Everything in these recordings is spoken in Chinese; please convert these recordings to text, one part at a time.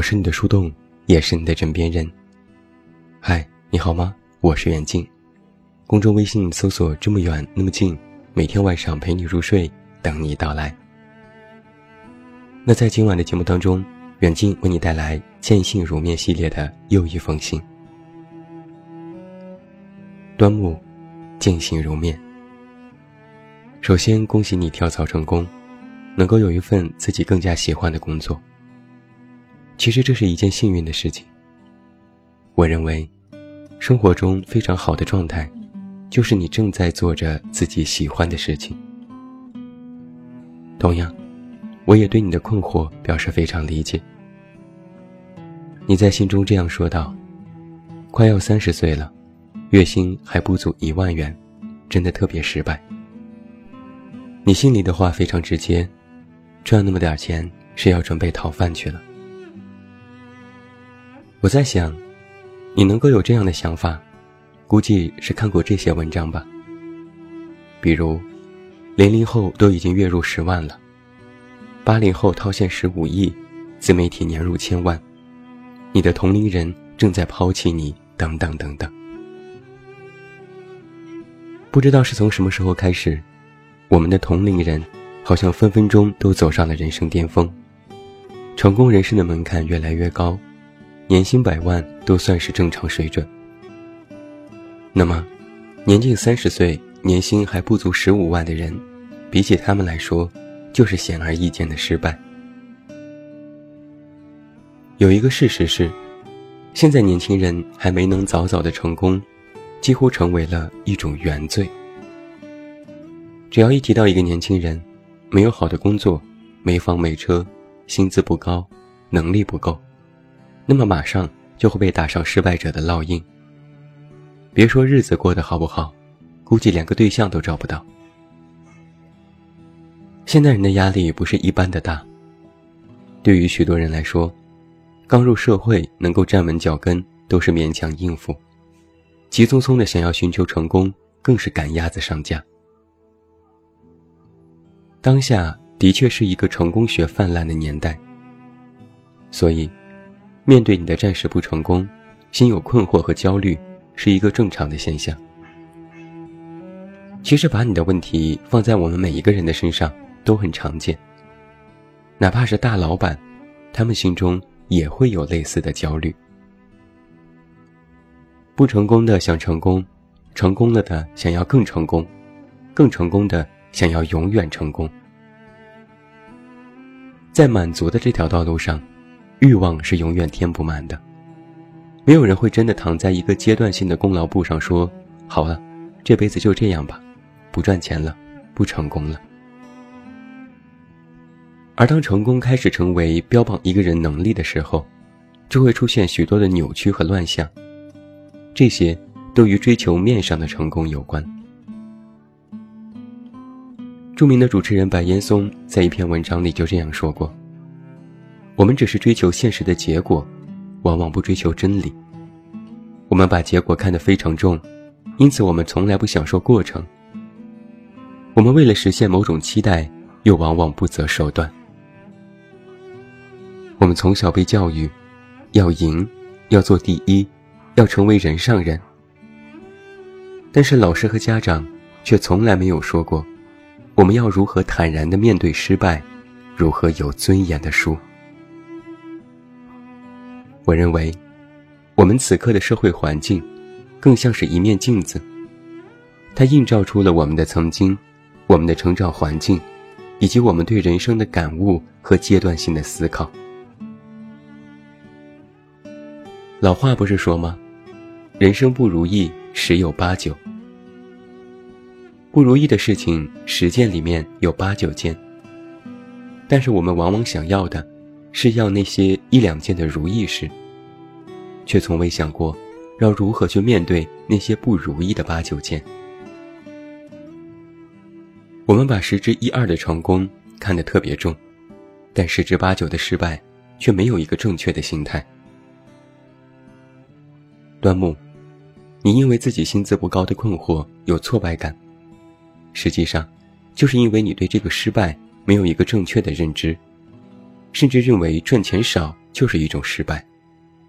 我是你的树洞，也是你的枕边人。嗨，你好吗？我是远近，公众微信搜索“这么远那么近”，每天晚上陪你入睡，等你到来。那在今晚的节目当中，远近为你带来《见信如面》系列的又一封信。端木，见信如面。首先恭喜你跳槽成功，能够有一份自己更加喜欢的工作。其实这是一件幸运的事情。我认为，生活中非常好的状态，就是你正在做着自己喜欢的事情。同样，我也对你的困惑表示非常理解。你在信中这样说道：“快要三十岁了，月薪还不足一万元，真的特别失败。”你心里的话非常直接，赚那么点钱是要准备讨饭去了。我在想，你能够有这样的想法，估计是看过这些文章吧。比如，零零后都已经月入十万了，八零后套现十五亿，自媒体年入千万，你的同龄人正在抛弃你，等等等等。不知道是从什么时候开始，我们的同龄人好像分分钟都走上了人生巅峰，成功人士的门槛越来越高。年薪百万都算是正常水准。那么，年近三十岁、年薪还不足十五万的人，比起他们来说，就是显而易见的失败。有一个事实是，现在年轻人还没能早早的成功，几乎成为了一种原罪。只要一提到一个年轻人，没有好的工作，没房没车，薪资不高，能力不够。那么马上就会被打上失败者的烙印。别说日子过得好不好，估计连个对象都找不到。现代人的压力不是一般的大。对于许多人来说，刚入社会能够站稳脚跟都是勉强应付，急匆匆的想要寻求成功，更是赶鸭子上架。当下的确是一个成功学泛滥的年代，所以。面对你的暂时不成功，心有困惑和焦虑，是一个正常的现象。其实把你的问题放在我们每一个人的身上都很常见。哪怕是大老板，他们心中也会有类似的焦虑。不成功的想成功，成功了的想要更成功，更成功的想要永远成功。在满足的这条道路上。欲望是永远填不满的，没有人会真的躺在一个阶段性的功劳簿上说：“好了，这辈子就这样吧，不赚钱了，不成功了。”而当成功开始成为标榜一个人能力的时候，就会出现许多的扭曲和乱象，这些都与追求面上的成功有关。著名的主持人白岩松在一篇文章里就这样说过。我们只是追求现实的结果，往往不追求真理。我们把结果看得非常重，因此我们从来不享受过程。我们为了实现某种期待，又往往不择手段。我们从小被教育，要赢，要做第一，要成为人上人。但是老师和家长却从来没有说过，我们要如何坦然地面对失败，如何有尊严地输。我认为，我们此刻的社会环境，更像是一面镜子。它映照出了我们的曾经，我们的成长环境，以及我们对人生的感悟和阶段性的思考。老话不是说吗？人生不如意十有八九。不如意的事情十件里面有八九件，但是我们往往想要的，是要那些一两件的如意事。却从未想过，要如何去面对那些不如意的八九件。我们把十之一二的成功看得特别重，但十之八九的失败，却没有一个正确的心态。端木，你因为自己薪资不高的困惑有挫败感，实际上，就是因为你对这个失败没有一个正确的认知，甚至认为赚钱少就是一种失败，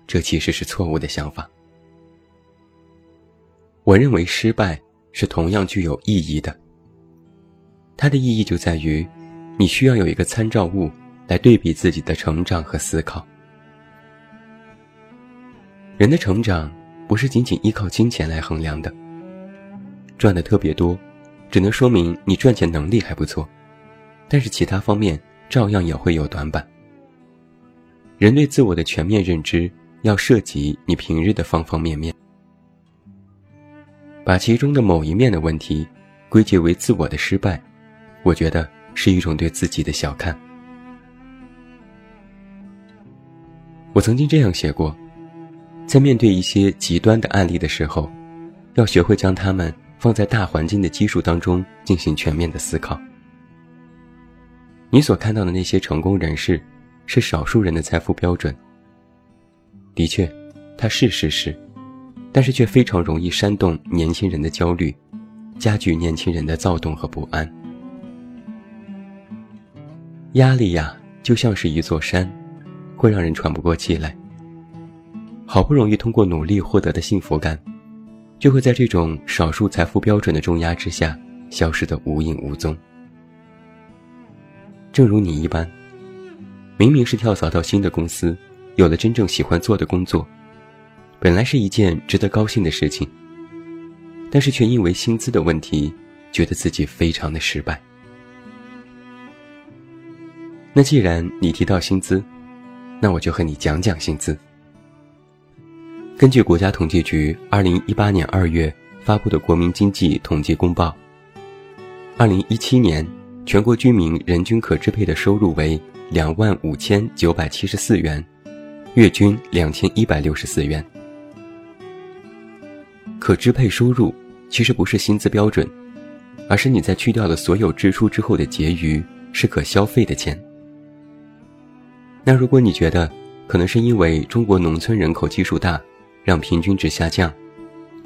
这其实是错误的想法。我认为失败是同样具有意义的。它的意义就在于，你需要有一个参照物来对比自己的成长和思考。人的成长不是仅仅依靠金钱来衡量的，赚的特别多，只能说明你赚钱能力还不错，但是其他方面照样也会有短板。人对自我的全面认知要涉及你平日的方方面面。把其中的某一面的问题归结为自我的失败，我觉得是一种对自己的小看。我曾经这样写过，在面对一些极端的案例的时候，要学会将它们放在大环境的基数当中进行全面的思考。你所看到的那些成功人士，是少数人的财富标准。的确，它是事实。但是却非常容易煽动年轻人的焦虑，加剧年轻人的躁动和不安。压力呀，就像是一座山，会让人喘不过气来。好不容易通过努力获得的幸福感，就会在这种少数财富标准的重压之下，消失得无影无踪。正如你一般，明明是跳槽到新的公司，有了真正喜欢做的工作。本来是一件值得高兴的事情，但是却因为薪资的问题，觉得自己非常的失败。那既然你提到薪资，那我就和你讲讲薪资。根据国家统计局二零一八年二月发布的国民经济统计公报，二零一七年全国居民人均可支配的收入为两万五千九百七十四元，月均两千一百六十四元。可支配收入其实不是薪资标准，而是你在去掉了所有支出之后的结余是可消费的钱。那如果你觉得可能是因为中国农村人口基数大，让平均值下降，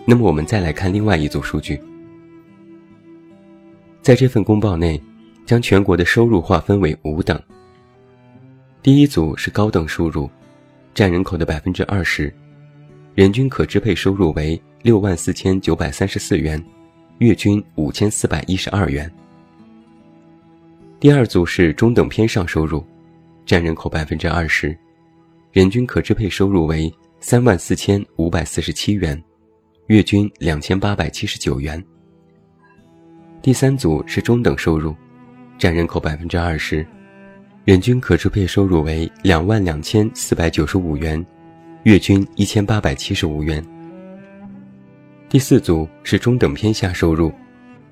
那么我们再来看另外一组数据。在这份公报内，将全国的收入划分为五等。第一组是高等收入，占人口的百分之二十，人均可支配收入为。六万四千九百三十四元，月均五千四百一十二元。第二组是中等偏上收入，占人口百分之二十，人均可支配收入为三万四千五百四十七元，月均两千八百七十九元。第三组是中等收入，占人口百分之二十，人均可支配收入为两万两千四百九十五元，月均一千八百七十五元。第四组是中等偏下收入，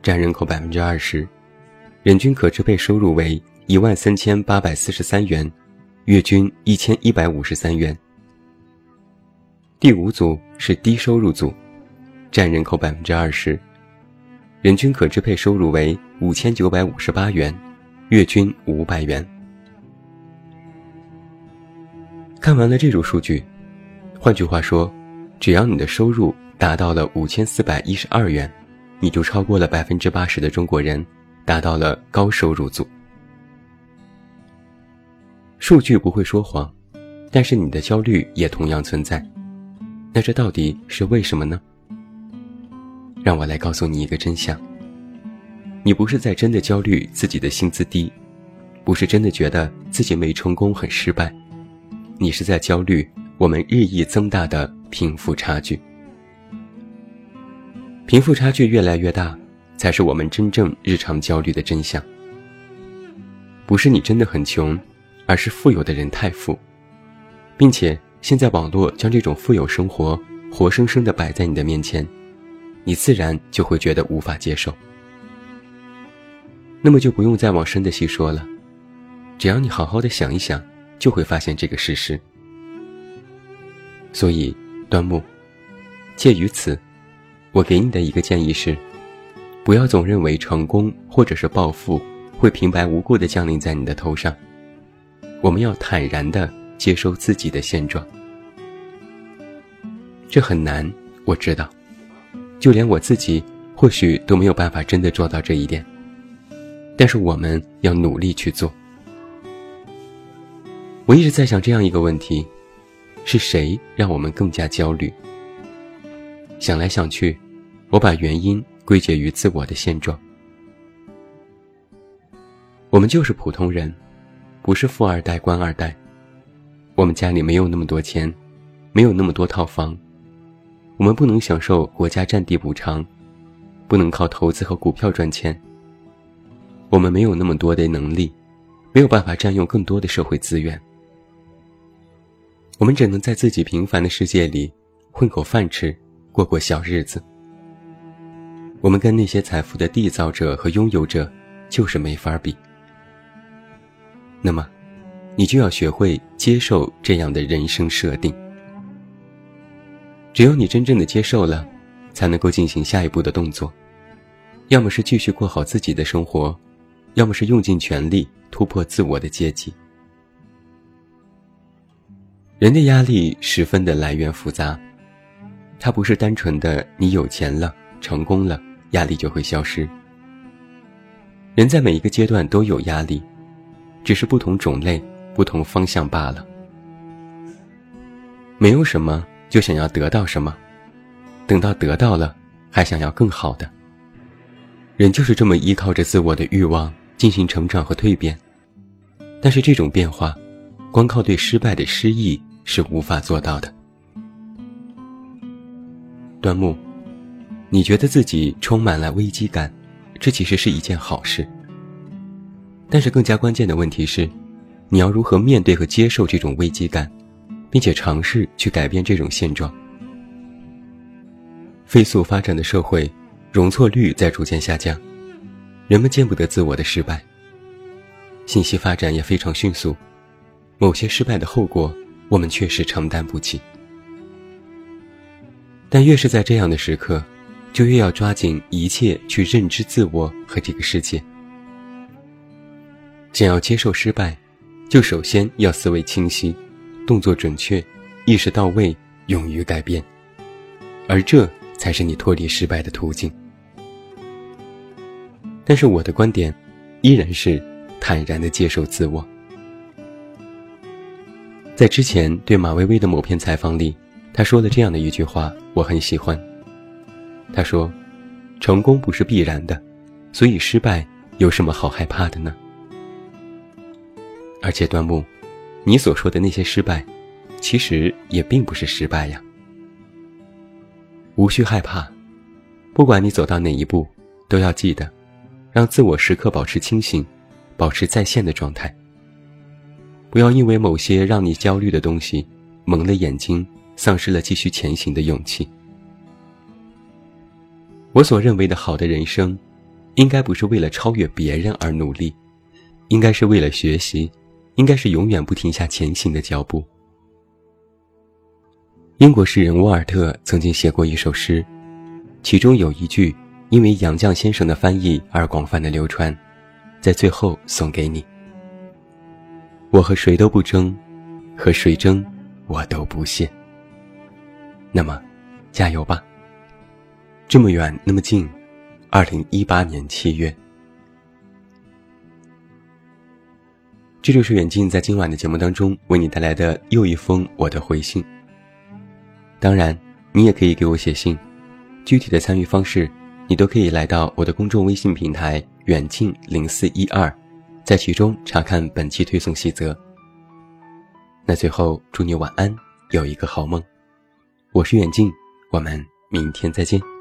占人口百分之二十，人均可支配收入为一万三千八百四十三元，月均一千一百五十三元。第五组是低收入组，占人口百分之二十，人均可支配收入为五千九百五十八元，月均五百元。看完了这组数据，换句话说，只要你的收入。达到了五千四百一十二元，你就超过了百分之八十的中国人，达到了高收入组。数据不会说谎，但是你的焦虑也同样存在。那这到底是为什么呢？让我来告诉你一个真相：你不是在真的焦虑自己的薪资低，不是真的觉得自己没成功很失败，你是在焦虑我们日益增大的贫富差距。贫富差距越来越大，才是我们真正日常焦虑的真相。不是你真的很穷，而是富有的人太富，并且现在网络将这种富有生活活生生的摆在你的面前，你自然就会觉得无法接受。那么就不用再往深的细说了，只要你好好的想一想，就会发现这个事实。所以，端木，介于此。我给你的一个建议是，不要总认为成功或者是暴富会平白无故的降临在你的头上。我们要坦然的接受自己的现状。这很难，我知道，就连我自己或许都没有办法真的做到这一点。但是我们要努力去做。我一直在想这样一个问题：是谁让我们更加焦虑？想来想去，我把原因归结于自我的现状。我们就是普通人，不是富二代、官二代。我们家里没有那么多钱，没有那么多套房，我们不能享受国家占地补偿，不能靠投资和股票赚钱。我们没有那么多的能力，没有办法占用更多的社会资源。我们只能在自己平凡的世界里混口饭吃，过过小日子。我们跟那些财富的缔造者和拥有者就是没法比。那么，你就要学会接受这样的人生设定。只有你真正的接受了，才能够进行下一步的动作。要么是继续过好自己的生活，要么是用尽全力突破自我的阶级。人的压力十分的来源复杂，它不是单纯的你有钱了、成功了，压力就会消失。人在每一个阶段都有压力。只是不同种类、不同方向罢了。没有什么就想要得到什么，等到得到了，还想要更好的。人就是这么依靠着自我的欲望进行成长和蜕变，但是这种变化，光靠对失败的失意是无法做到的。端木，你觉得自己充满了危机感，这其实是一件好事。但是更加关键的问题是，你要如何面对和接受这种危机感，并且尝试去改变这种现状。飞速发展的社会，容错率在逐渐下降，人们见不得自我的失败。信息发展也非常迅速，某些失败的后果，我们确实承担不起。但越是在这样的时刻，就越要抓紧一切去认知自我和这个世界。想要接受失败，就首先要思维清晰，动作准确，意识到位，勇于改变，而这才是你脱离失败的途径。但是我的观点，依然是坦然的接受自我。在之前对马薇薇的某篇采访里，他说了这样的一句话，我很喜欢。他说：“成功不是必然的，所以失败有什么好害怕的呢？”而且端木，你所说的那些失败，其实也并不是失败呀。无需害怕，不管你走到哪一步，都要记得，让自我时刻保持清醒，保持在线的状态。不要因为某些让你焦虑的东西，蒙了眼睛，丧失了继续前行的勇气。我所认为的好的人生，应该不是为了超越别人而努力，应该是为了学习。应该是永远不停下前行的脚步。英国诗人沃尔特曾经写过一首诗，其中有一句因为杨绛先生的翻译而广泛的流传，在最后送给你：我和谁都不争，和谁争我都不屑。那么，加油吧！这么远，那么近，二零一八年七月。这就是远近在今晚的节目当中为你带来的又一封我的回信。当然，你也可以给我写信，具体的参与方式，你都可以来到我的公众微信平台远近零四一二，在其中查看本期推送细则。那最后祝你晚安，有一个好梦。我是远近，我们明天再见。